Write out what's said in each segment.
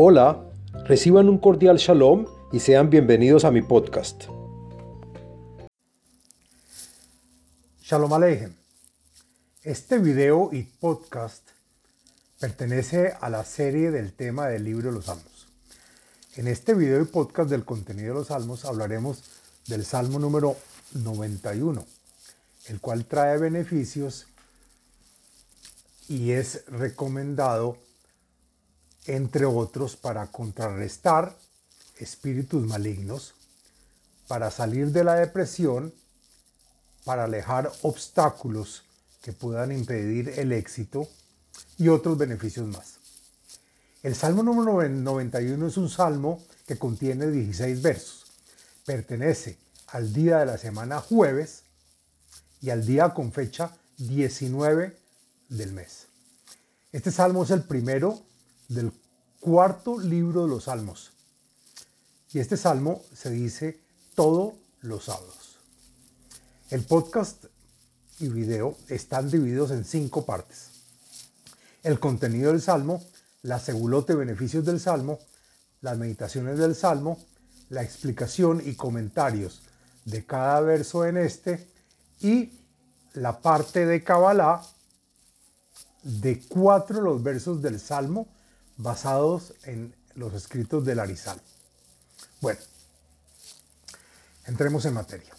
Hola, reciban un cordial shalom y sean bienvenidos a mi podcast. Shalom Aleichem. Este video y podcast pertenece a la serie del tema del libro de los Salmos. En este video y podcast del contenido de los Salmos hablaremos del Salmo número 91, el cual trae beneficios y es recomendado entre otros, para contrarrestar espíritus malignos, para salir de la depresión, para alejar obstáculos que puedan impedir el éxito y otros beneficios más. El Salmo número 91 es un salmo que contiene 16 versos. Pertenece al día de la semana jueves y al día con fecha 19 del mes. Este salmo es el primero del cuarto libro de los Salmos. Y este salmo se dice todos los sábados. El podcast y video están divididos en cinco partes. El contenido del salmo, la segulote beneficios del salmo, las meditaciones del salmo, la explicación y comentarios de cada verso en este y la parte de Kabbalah de cuatro los versos del salmo basados en los escritos del Arizal. Bueno, entremos en materia.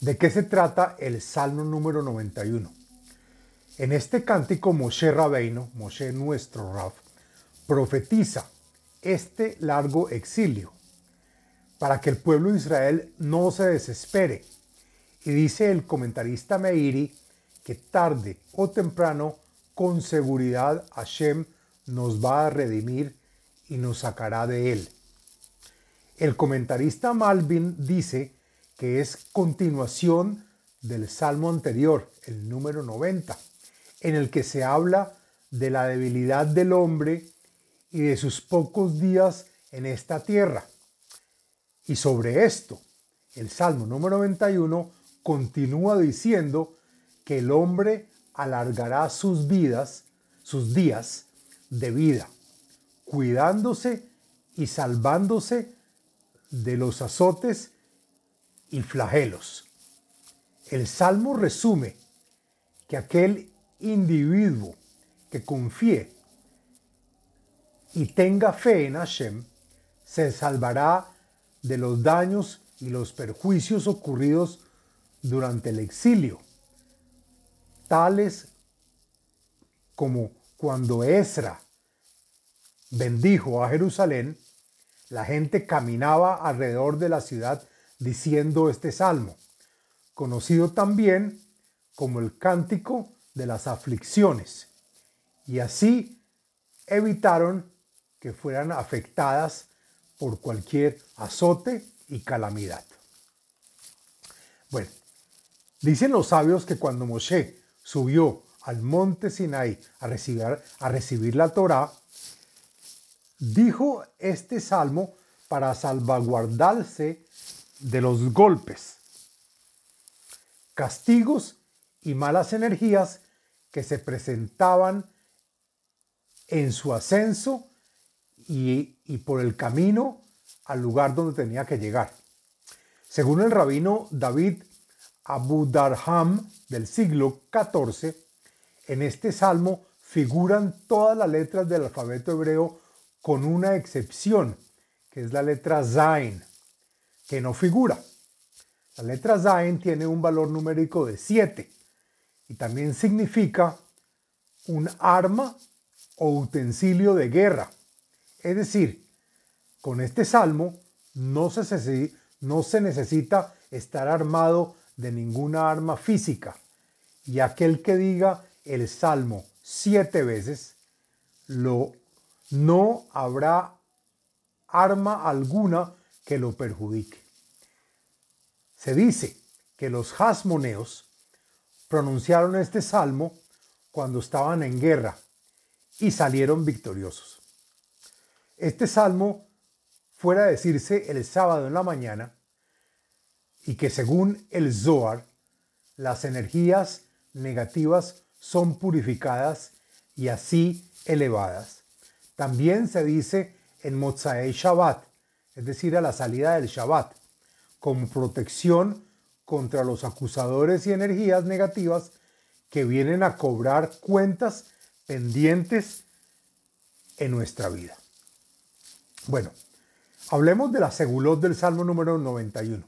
¿De qué se trata el Salmo número 91? En este cántico Moshe Rabeino, Moshe nuestro Rab, profetiza este largo exilio para que el pueblo de Israel no se desespere. Y dice el comentarista Meiri que tarde o temprano, con seguridad, Hashem nos va a redimir y nos sacará de él. El comentarista Malvin dice que es continuación del salmo anterior, el número 90, en el que se habla de la debilidad del hombre y de sus pocos días en esta tierra. Y sobre esto, el salmo número 91 continúa diciendo que el hombre alargará sus vidas, sus días, de vida, cuidándose y salvándose de los azotes y flagelos. El Salmo resume que aquel individuo que confíe y tenga fe en Hashem se salvará de los daños y los perjuicios ocurridos durante el exilio, tales como cuando Esra bendijo a Jerusalén, la gente caminaba alrededor de la ciudad diciendo este salmo, conocido también como el cántico de las aflicciones, y así evitaron que fueran afectadas por cualquier azote y calamidad. Bueno, dicen los sabios que cuando Moshe subió al monte Sinai a recibir, a recibir la Torá, dijo este salmo para salvaguardarse de los golpes, castigos y malas energías que se presentaban en su ascenso y, y, por el camino al lugar donde tenía que llegar. Según el rabino David Abu Darham del siglo XIV, en este salmo figuran todas las letras del alfabeto hebreo con una excepción, que es la letra Zain, que no figura. La letra Zain tiene un valor numérico de 7 y también significa un arma o utensilio de guerra. Es decir, con este salmo no se, no se necesita estar armado de ninguna arma física y aquel que diga el Salmo siete veces, lo, no habrá arma alguna que lo perjudique. Se dice que los jasmoneos pronunciaron este salmo cuando estaban en guerra y salieron victoriosos. Este salmo fuera a decirse el sábado en la mañana y que según el Zohar, las energías negativas son purificadas y así elevadas. También se dice en Mozaei Shabbat, es decir, a la salida del Shabbat, como protección contra los acusadores y energías negativas que vienen a cobrar cuentas pendientes en nuestra vida. Bueno, hablemos de la segulot del Salmo número 91.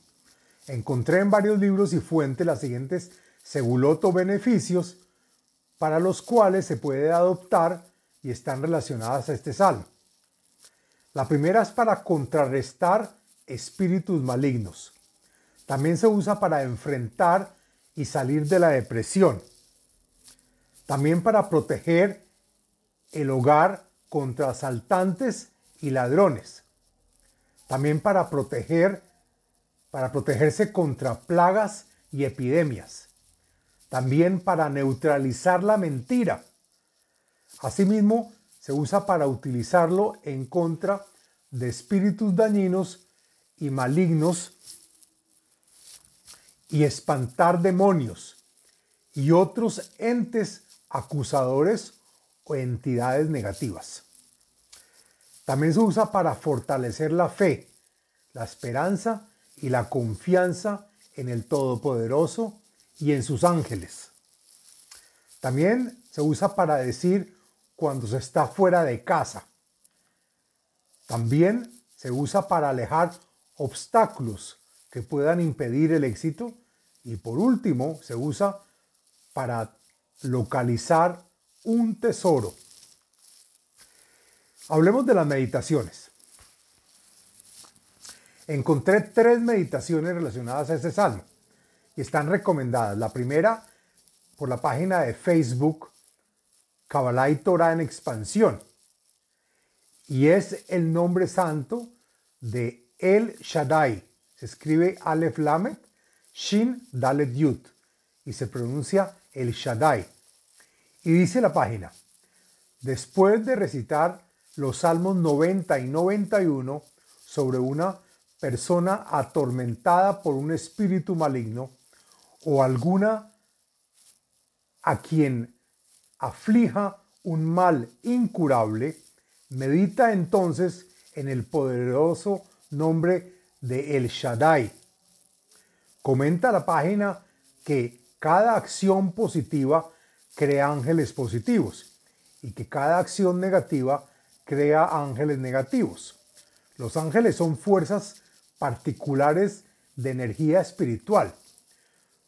Encontré en varios libros y fuentes las siguientes segulot o beneficios para los cuales se puede adoptar y están relacionadas a este salmo. La primera es para contrarrestar espíritus malignos. También se usa para enfrentar y salir de la depresión. También para proteger el hogar contra asaltantes y ladrones. También para proteger para protegerse contra plagas y epidemias. También para neutralizar la mentira. Asimismo, se usa para utilizarlo en contra de espíritus dañinos y malignos y espantar demonios y otros entes acusadores o entidades negativas. También se usa para fortalecer la fe, la esperanza y la confianza en el Todopoderoso y en sus ángeles. También se usa para decir cuando se está fuera de casa. También se usa para alejar obstáculos que puedan impedir el éxito. Y por último, se usa para localizar un tesoro. Hablemos de las meditaciones encontré tres meditaciones relacionadas a este salmo y están recomendadas. La primera por la página de Facebook Kabbalah y Torah en expansión y es el nombre santo de El Shaddai. Se escribe Aleph Lamet Shin Dalet Yud y se pronuncia El Shaddai. Y dice la página, después de recitar los salmos 90 y 91 sobre una persona atormentada por un espíritu maligno o alguna a quien aflija un mal incurable, medita entonces en el poderoso nombre de El Shaddai. Comenta la página que cada acción positiva crea ángeles positivos y que cada acción negativa crea ángeles negativos. Los ángeles son fuerzas particulares de energía espiritual.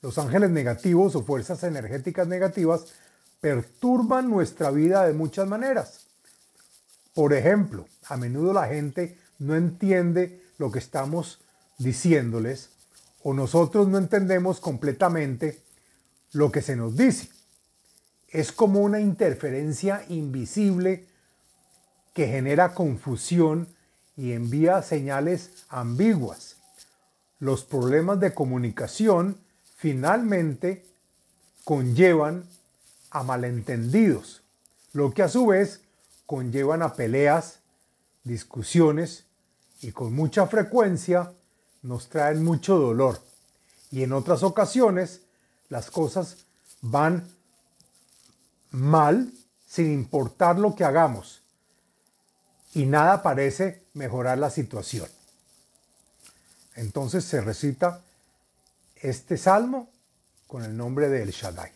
Los ángeles negativos o fuerzas energéticas negativas perturban nuestra vida de muchas maneras. Por ejemplo, a menudo la gente no entiende lo que estamos diciéndoles o nosotros no entendemos completamente lo que se nos dice. Es como una interferencia invisible que genera confusión y envía señales ambiguas. Los problemas de comunicación finalmente conllevan a malentendidos, lo que a su vez conllevan a peleas, discusiones y con mucha frecuencia nos traen mucho dolor. Y en otras ocasiones las cosas van mal sin importar lo que hagamos y nada parece mejorar la situación. Entonces se recita este salmo con el nombre de El Shaddai.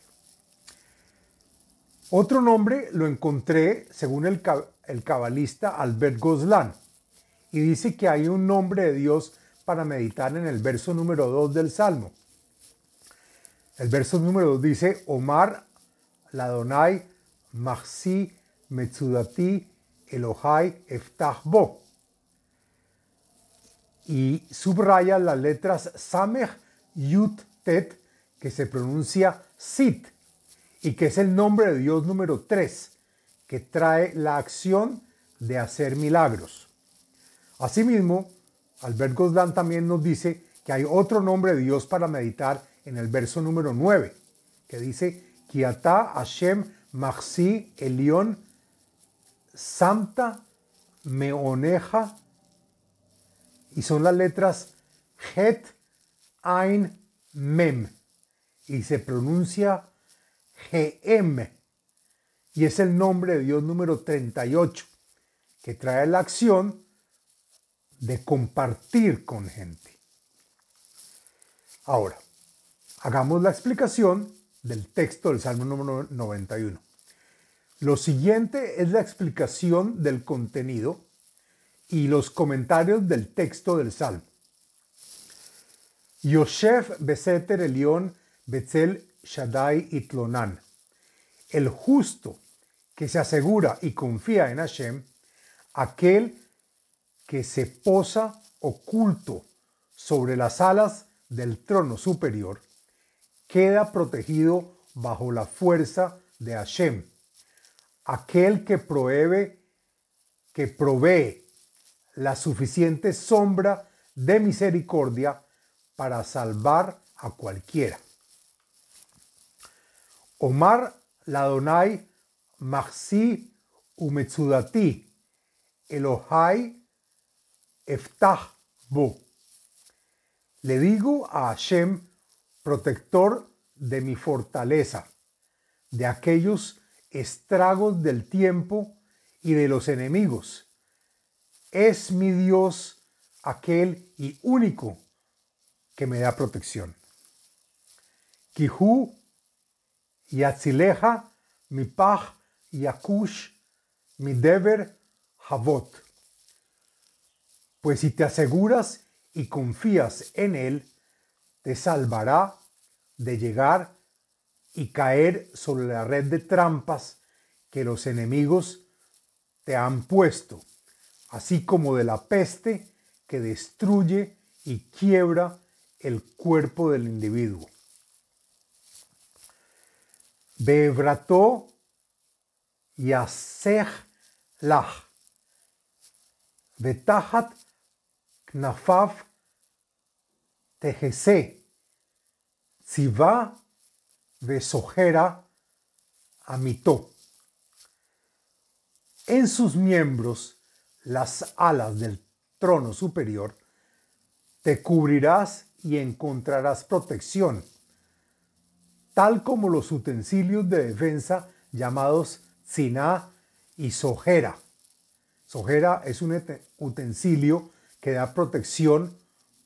Otro nombre lo encontré según el, el cabalista Albert Goslan y dice que hay un nombre de Dios para meditar en el verso número 2 del salmo. El verso número 2 dice, Omar Ladonai Mahsi Metsudati Elohai Eftah Bo. Y subraya las letras Samech Yut Tet, que se pronuncia Sit, y que es el nombre de Dios número 3, que trae la acción de hacer milagros. Asimismo, Albert Goslan también nos dice que hay otro nombre de Dios para meditar en el verso número 9, que dice, Kiata Hashem Maxi Elion Santa Meoneja y son las letras Het Ein Mem y se pronuncia GM y es el nombre de Dios número 38 que trae la acción de compartir con gente. Ahora, hagamos la explicación del texto del Salmo número 91. Lo siguiente es la explicación del contenido y los comentarios del texto del Salmo. Yosef Beseter Elión Betzel Shaddai Itlonan. El justo que se asegura y confía en Hashem, aquel que se posa oculto sobre las alas del trono superior, queda protegido bajo la fuerza de Hashem, aquel que provee, que provee la suficiente sombra de misericordia para salvar a cualquiera. Omar Ladonai Maxi Umetsudati Elohai Eftah Bo. Le digo a Hashem, protector de mi fortaleza, de aquellos estragos del tiempo y de los enemigos. Es mi Dios aquel y único que me da protección. Kihu Yatzileja mi pach yakush mi deber havot. Pues si te aseguras y confías en Él, te salvará de llegar y caer sobre la red de trampas que los enemigos te han puesto, así como de la peste que destruye y quiebra el cuerpo del individuo. Bebrato yasech lach. Betachat knafav tejese. Tziva besojera amito. En sus miembros, las alas del trono superior, te cubrirás y encontrarás protección, tal como los utensilios de defensa llamados ziná y sojera. Sojera es un utensilio que da protección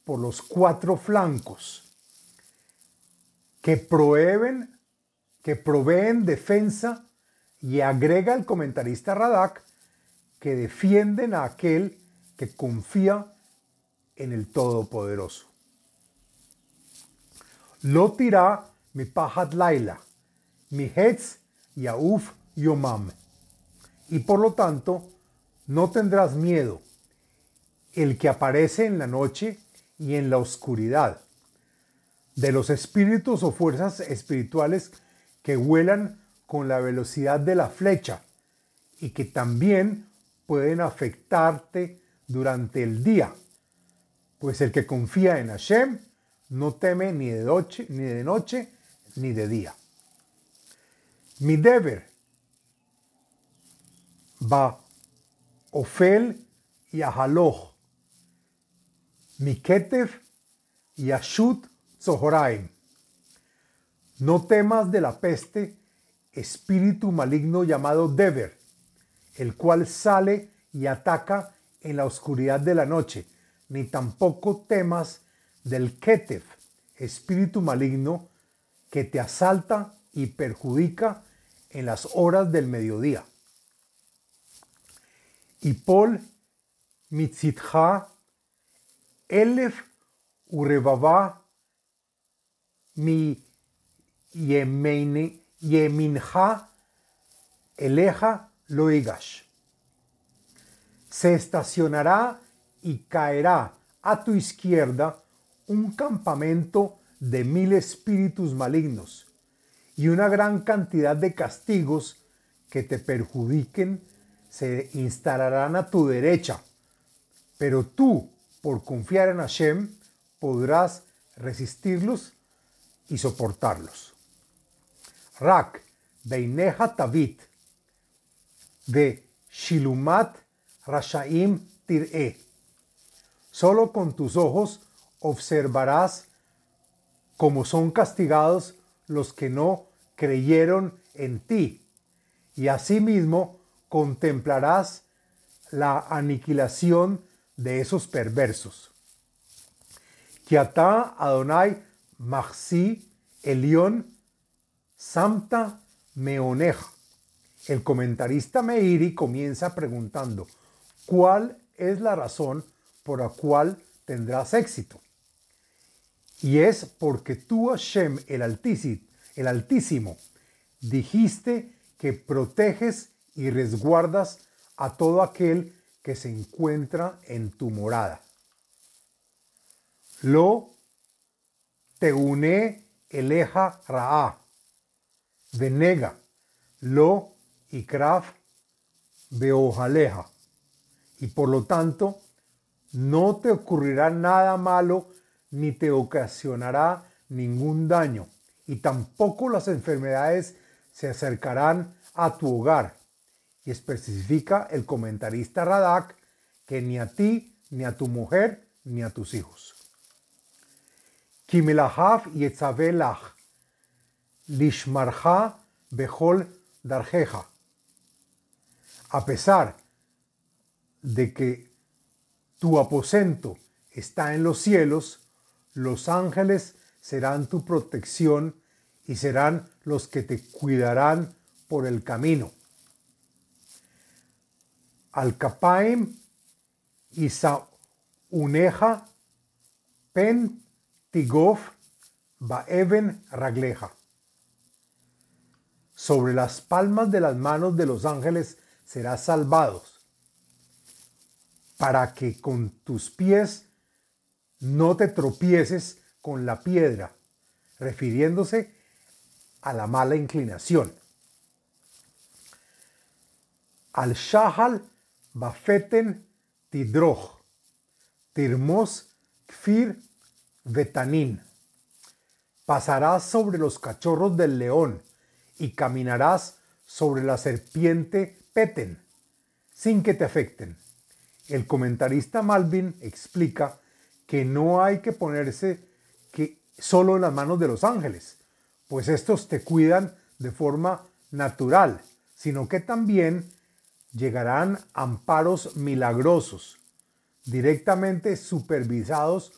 por los cuatro flancos, que proveen, que proveen defensa y agrega el comentarista Radak que defienden a aquel que confía en el Todopoderoso. Lo tirá mi pahat laila, mi hetz yauf yomam. Y por lo tanto, no tendrás miedo, el que aparece en la noche y en la oscuridad, de los espíritus o fuerzas espirituales que vuelan con la velocidad de la flecha y que también pueden afectarte durante el día, pues el que confía en Hashem no teme ni de noche ni de, día. Mi deber va Ofel y Ahaloch, mi Ketef y Ashut Zohoraim. No temas de la peste, espíritu maligno llamado Deber, el cual sale y ataca en la oscuridad de la noche, ni tampoco temas del Ketef, espíritu maligno que te asalta y perjudica en las horas del mediodía. Y Pol mitzitha elef urebaba mi yeminja eleja loigash. Se estacionará y caerá a tu izquierda un campamento de mil espíritus malignos y una gran cantidad de castigos que te perjudiquen se instalarán a tu derecha. Pero tú, por confiar en Hashem, podrás resistirlos y soportarlos. Rak, Beineja Tavit, de Shilumat Rashaim Tir'e. Solo con tus ojos observarás como son castigados los que no creyeron en ti. Y asimismo contemplarás la aniquilación de esos perversos. Kiata Adonai Elión Samta. El comentarista Meiri comienza preguntando, ¿cuál es la razón por la cual tendrás éxito? Y es porque tú, Hashem, el Altísimo, el Altísimo, dijiste que proteges y resguardas a todo aquel que se encuentra en tu morada. Lo te une eleja ra'a, venega, lo y kraf beojaleja. Y por lo tanto, no te ocurrirá nada malo ni te ocasionará ningún daño. Y tampoco las enfermedades se acercarán a tu hogar. Y especifica el comentarista Radak que ni a ti, ni a tu mujer, ni a tus hijos. Kimelahaf yetzavelach lishmarja behol darjeja. A pesar de que tu aposento está en los cielos, los ángeles serán tu protección y serán los que te cuidarán por el camino. Al Kapaim uneja pen tigof baeven ragleja. Sobre las palmas de las manos de los ángeles serás salvados, para que con tus pies no te tropieces con la piedra, refiriéndose a la mala inclinación. Al Shahal Bafeten Tidroj, Tirmos Kfir Betanín. Pasarás sobre los cachorros del león y caminarás sobre la serpiente Peten, sin que te afecten. El comentarista Malvin explica que no hay que ponerse que solo en las manos de los ángeles, pues estos te cuidan de forma natural, sino que también llegarán amparos milagrosos, directamente supervisados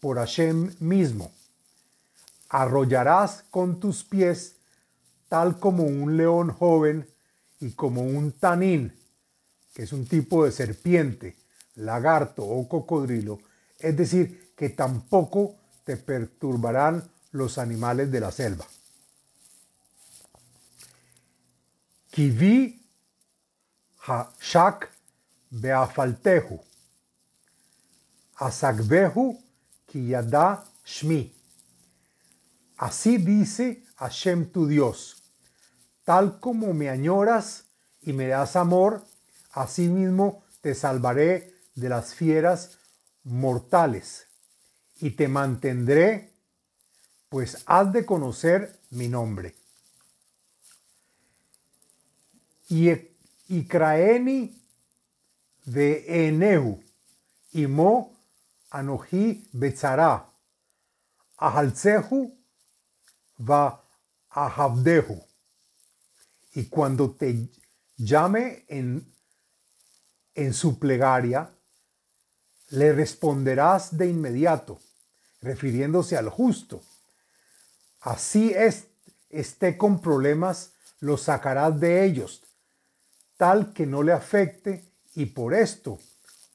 por Hashem mismo. Arrollarás con tus pies tal como un león joven y como un tanín, que es un tipo de serpiente, lagarto o cocodrilo, es decir, que tampoco te perturbarán los animales de la selva. Kivi ha-shak beafaltehu, asagbehu kiyada shmi. Así dice Hashem tu Dios, tal como me añoras y me das amor, así mismo te salvaré de las fieras mortales y te mantendré, pues has de conocer mi nombre. Y, y kraeni de Enehu, y mo anoji betzara, ahalzehu va ahabdehu. Y cuando te llame en, en su plegaria, le responderás de inmediato, refiriéndose al justo. Así es, esté con problemas, lo sacarás de ellos, tal que no le afecte, y por esto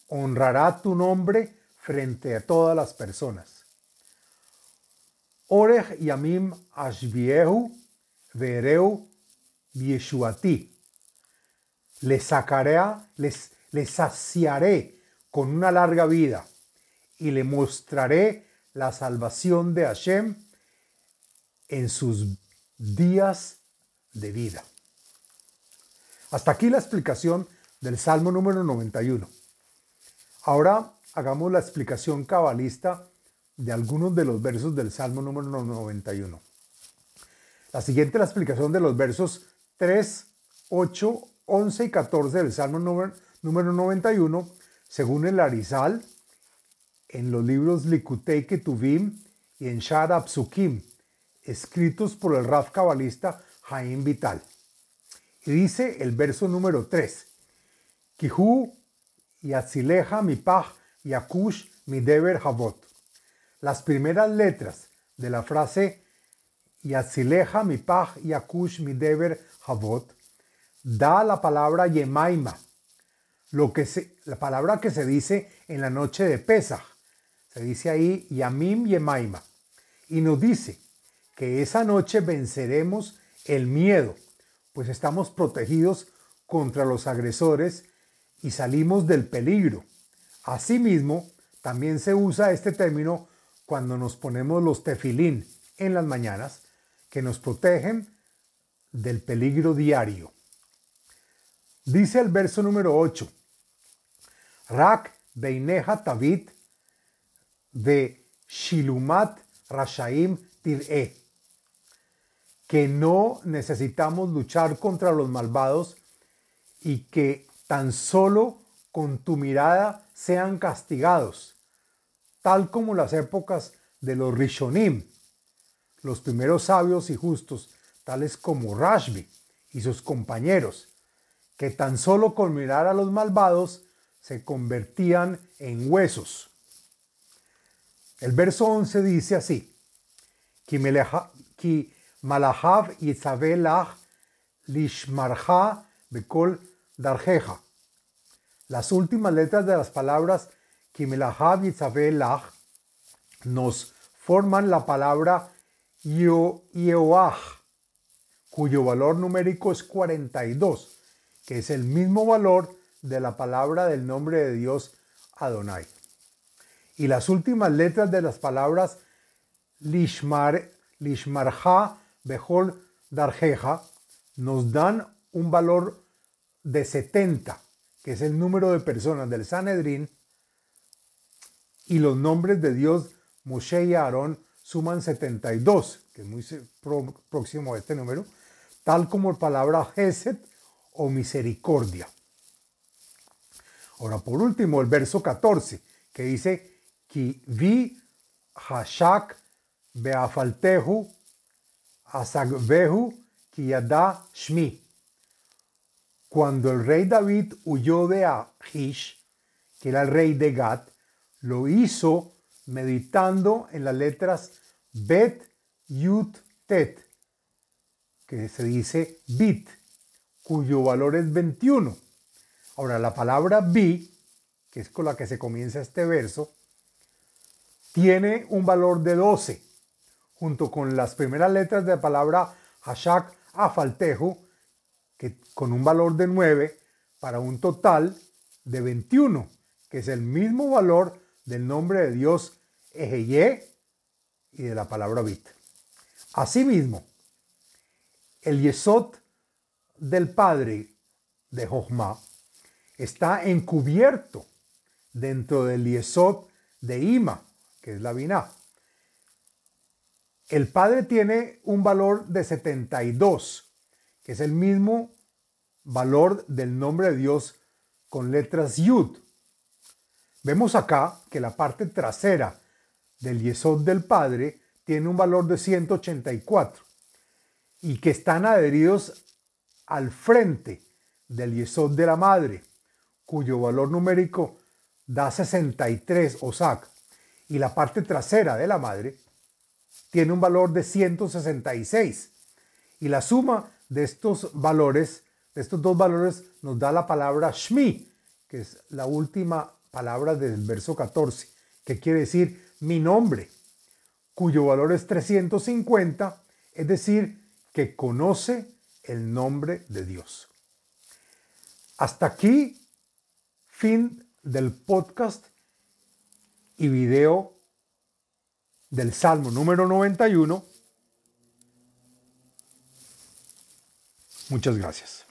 honrará tu nombre frente a todas las personas. Orej yamim ashviehu vereu yeshuati. Le sacaré, les, les saciaré con una larga vida y le mostraré la salvación de Hashem en sus días de vida. Hasta aquí la explicación del Salmo número 91. Ahora hagamos la explicación cabalista de algunos de los versos del Salmo número 91. La siguiente la explicación de los versos 3, 8, 11 y 14 del Salmo número, número 91 según el Arizal, en los libros Likutei Ketuvim y en Shar Psukim, escritos por el Raf cabalista Jaim Vital. Y dice el verso número 3, Kihu y Atzileja mi paj y Akush mi deber havot. Las primeras letras de la frase Yatzileja mi paj y Akush mi deber havot da la palabra Yemaima, lo que se, la palabra que se dice en la noche de Pesach. Se dice ahí Yamim Yemaima. Y nos dice que esa noche venceremos el miedo, pues estamos protegidos contra los agresores y salimos del peligro. Asimismo, también se usa este término cuando nos ponemos los tefilín en las mañanas, que nos protegen del peligro diario. Dice el verso número 8, Rak beineja tavit de shilumat rashaim tir'e, que no necesitamos luchar contra los malvados y que tan solo con tu mirada sean castigados, tal como las épocas de los Rishonim, los primeros sabios y justos, tales como Rashbi y sus compañeros, que tan solo con mirar a los malvados se convertían en huesos. El verso 11 dice así, Ki malahav yitzabelach lishmarha bekol darjeja. Las últimas letras de las palabras Kimelahav y Lach nos forman la palabra Yeoah, cuyo valor numérico es 42, que es el mismo valor de la palabra del nombre de Dios Adonai. Y las últimas letras de las palabras Lishmar, Lishmarha Behol Darjeja nos dan un valor de 70, que es el número de personas del Sanedrín, y los nombres de Dios, Moshe y Aarón, suman 72, que es muy próximo a este número, tal como la palabra Gesed o misericordia. Ahora, por último, el verso 14, que dice, Ki vi hashak beafaltehu asagvehu ki yada shmi cuando el rey David huyó de Ahish, que era el rey de Gat, lo hizo meditando en las letras Bet, Yut, Tet, que se dice bit, cuyo valor es 21. Ahora, la palabra bi, que es con la que se comienza este verso, tiene un valor de 12, junto con las primeras letras de la palabra Hashak Afaltehu, que con un valor de 9 para un total de 21, que es el mismo valor del nombre de Dios Ejeye y de la palabra Bit. Asimismo, el Yesod del Padre de Jochma está encubierto dentro del Yesod de Ima, que es la Binah. El Padre tiene un valor de 72 que es el mismo valor del nombre de Dios con letras Yud. Vemos acá que la parte trasera del Yesod del Padre tiene un valor de 184 y que están adheridos al frente del Yesod de la Madre, cuyo valor numérico da 63 OSAC, y la parte trasera de la Madre tiene un valor de 166 y la suma de estos valores, de estos dos valores, nos da la palabra Shmi, que es la última palabra del verso 14, que quiere decir mi nombre, cuyo valor es 350, es decir, que conoce el nombre de Dios. Hasta aquí, fin del podcast y video del Salmo número 91 Muchas gracias.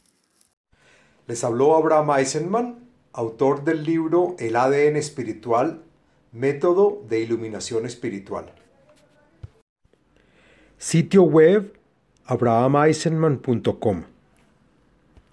Les habló Abraham Eisenman, autor del libro El ADN espiritual, método de iluminación espiritual. Sitio web abrahameisenman.com